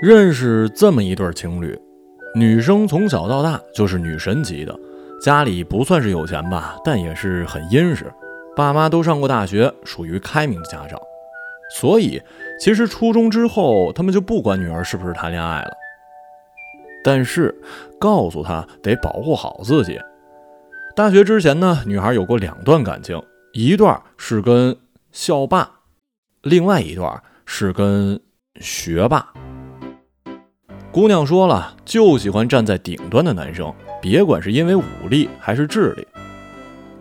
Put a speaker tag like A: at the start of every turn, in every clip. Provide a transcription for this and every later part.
A: 认识这么一对情侣，女生从小到大就是女神级的，家里不算是有钱吧，但也是很殷实，爸妈都上过大学，属于开明的家长，所以其实初中之后，他们就不管女儿是不是谈恋爱了，但是告诉她得保护好自己。大学之前呢，女孩有过两段感情，一段是跟校霸，另外一段是跟学霸。姑娘说了，就喜欢站在顶端的男生，别管是因为武力还是智力。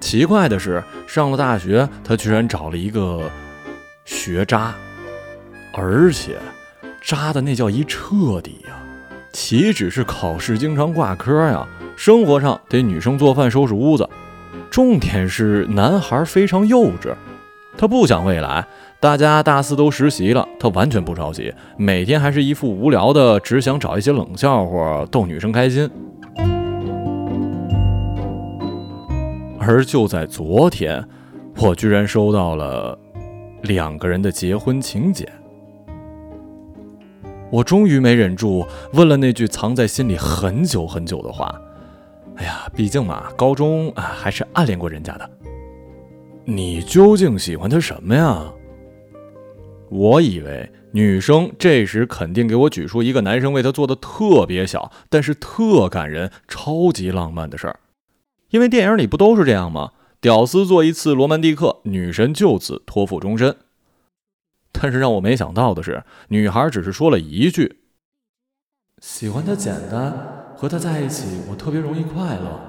A: 奇怪的是，上了大学，她居然找了一个学渣，而且渣的那叫一彻底呀！岂止是考试经常挂科呀，生活上得女生做饭、收拾屋子。重点是男孩非常幼稚，他不想未来。大家大四都实习了，他完全不着急，每天还是一副无聊的，只想找一些冷笑话逗女生开心。而就在昨天，我居然收到了两个人的结婚请柬，我终于没忍住问了那句藏在心里很久很久的话：“哎呀，毕竟嘛，高中啊还是暗恋过人家的，你究竟喜欢他什么呀？”我以为女生这时肯定给我举出一个男生为她做的特别小，但是特感人、超级浪漫的事儿，因为电影里不都是这样吗？屌丝做一次罗曼蒂克，女神就此托付终身。但是让我没想到的是，女孩只是说了一句：“喜欢他简单，和他在一起我特别容易快乐。”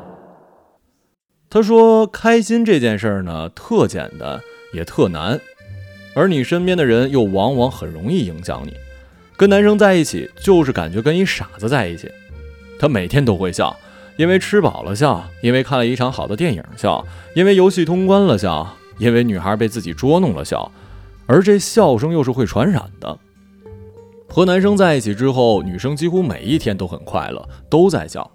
A: 她说：“开心这件事儿呢，特简单，也特难。”而你身边的人又往往很容易影响你。跟男生在一起，就是感觉跟一傻子在一起。他每天都会笑，因为吃饱了笑，因为看了一场好的电影笑，因为游戏通关了笑，因为女孩被自己捉弄了笑。而这笑声又是会传染的。和男生在一起之后，女生几乎每一天都很快乐，都在笑。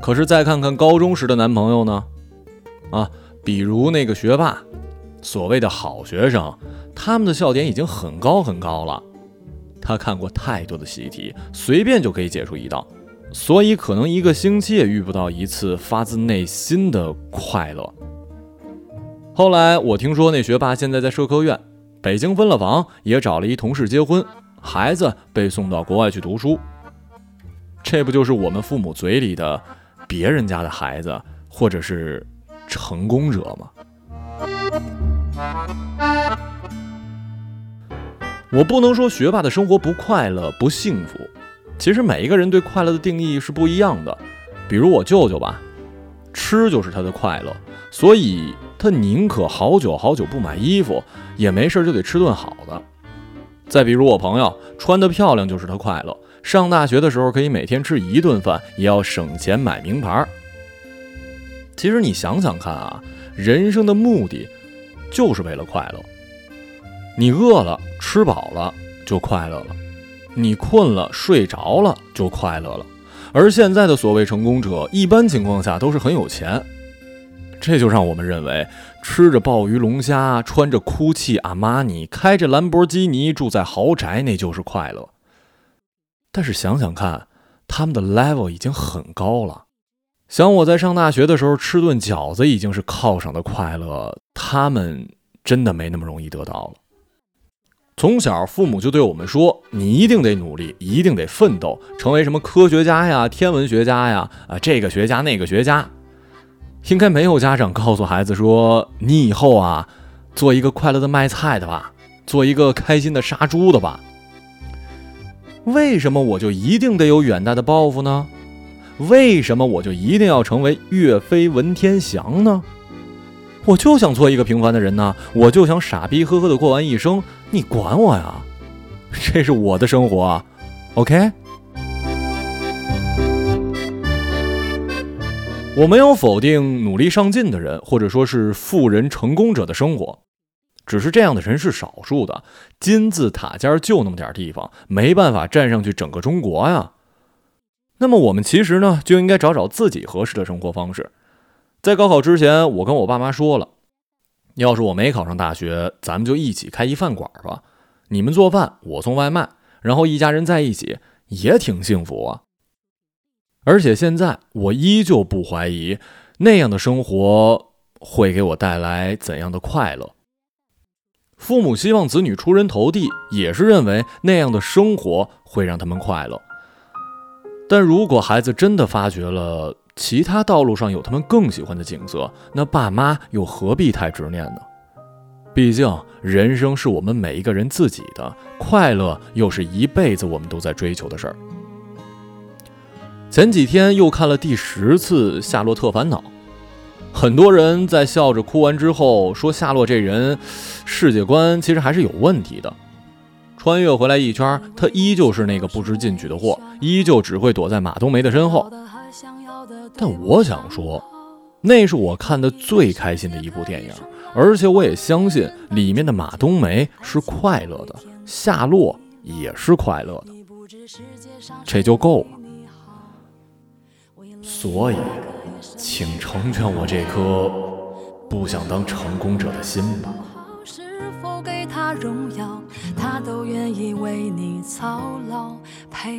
A: 可是再看看高中时的男朋友呢？啊，比如那个学霸。所谓的好学生，他们的笑点已经很高很高了。他看过太多的习题，随便就可以解出一道，所以可能一个星期也遇不到一次发自内心的快乐。后来我听说那学霸现在在社科院，北京分了房，也找了一同事结婚，孩子被送到国外去读书。这不就是我们父母嘴里的别人家的孩子，或者是成功者吗？我不能说学霸的生活不快乐、不幸福。其实每一个人对快乐的定义是不一样的。比如我舅舅吧，吃就是他的快乐，所以他宁可好久好久不买衣服，也没事就得吃顿好的。再比如我朋友，穿得漂亮就是他快乐。上大学的时候可以每天吃一顿饭，也要省钱买名牌。其实你想想看啊，人生的目的。就是为了快乐。你饿了，吃饱了就快乐了；你困了，睡着了就快乐了。而现在的所谓成功者，一般情况下都是很有钱，这就让我们认为吃着鲍鱼龙虾，穿着 GUCCI 阿玛尼，开着兰博基尼，住在豪宅，那就是快乐。但是想想看，他们的 level 已经很高了。想我在上大学的时候吃顿饺子已经是犒赏的快乐，他们真的没那么容易得到了。从小父母就对我们说：“你一定得努力，一定得奋斗，成为什么科学家呀、天文学家呀，啊这个学家那个学家。”应该没有家长告诉孩子说：“你以后啊，做一个快乐的卖菜的吧，做一个开心的杀猪的吧。”为什么我就一定得有远大的抱负呢？为什么我就一定要成为岳飞文天祥呢？我就想做一个平凡的人呢，我就想傻逼呵呵的过完一生，你管我呀？这是我的生活，OK？我没有否定努力上进的人，或者说是富人成功者的生活，只是这样的人是少数的，金字塔尖就那么点地方，没办法站上去整个中国呀。那么我们其实呢，就应该找找自己合适的生活方式。在高考之前，我跟我爸妈说了，要是我没考上大学，咱们就一起开一饭馆吧。你们做饭，我送外卖，
B: 然后一家人在一起也挺幸福啊。而且现在我依旧不怀疑那样的生活会给我带来怎样的快乐。父母希望子女出人头地，也是认为那样的生活会让他们快乐。但如果孩子真的发觉了其他道路上有他们更喜欢的景色，那爸妈又何必太执念呢？毕竟人生是我们每一个人自己的，快乐又是一辈子我们都在追求的事儿。前几天又看了第十次《夏洛特烦恼》，很多人在笑着哭完之后说：“夏洛这人世界观其实还是有问题的。穿越回来一圈，他依旧是那个不知进取的货，依旧只会躲在马冬梅的身后。”但我想说，那是我看的最开心的一部电影，而且我也相信里面的马冬梅是快乐的，夏洛也是快乐的，这就够了。所以，请成全我这颗不想当成功者的心吧。是否给他荣耀，他都愿意为你操劳，陪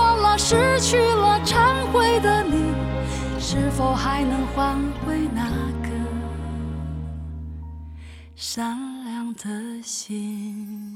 B: 失去了、忏悔的你，是否还能换回那个善良的心？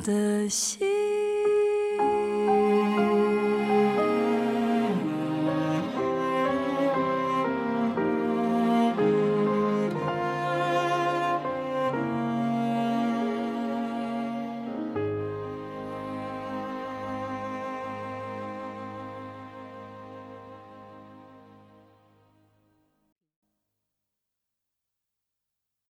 B: 的心。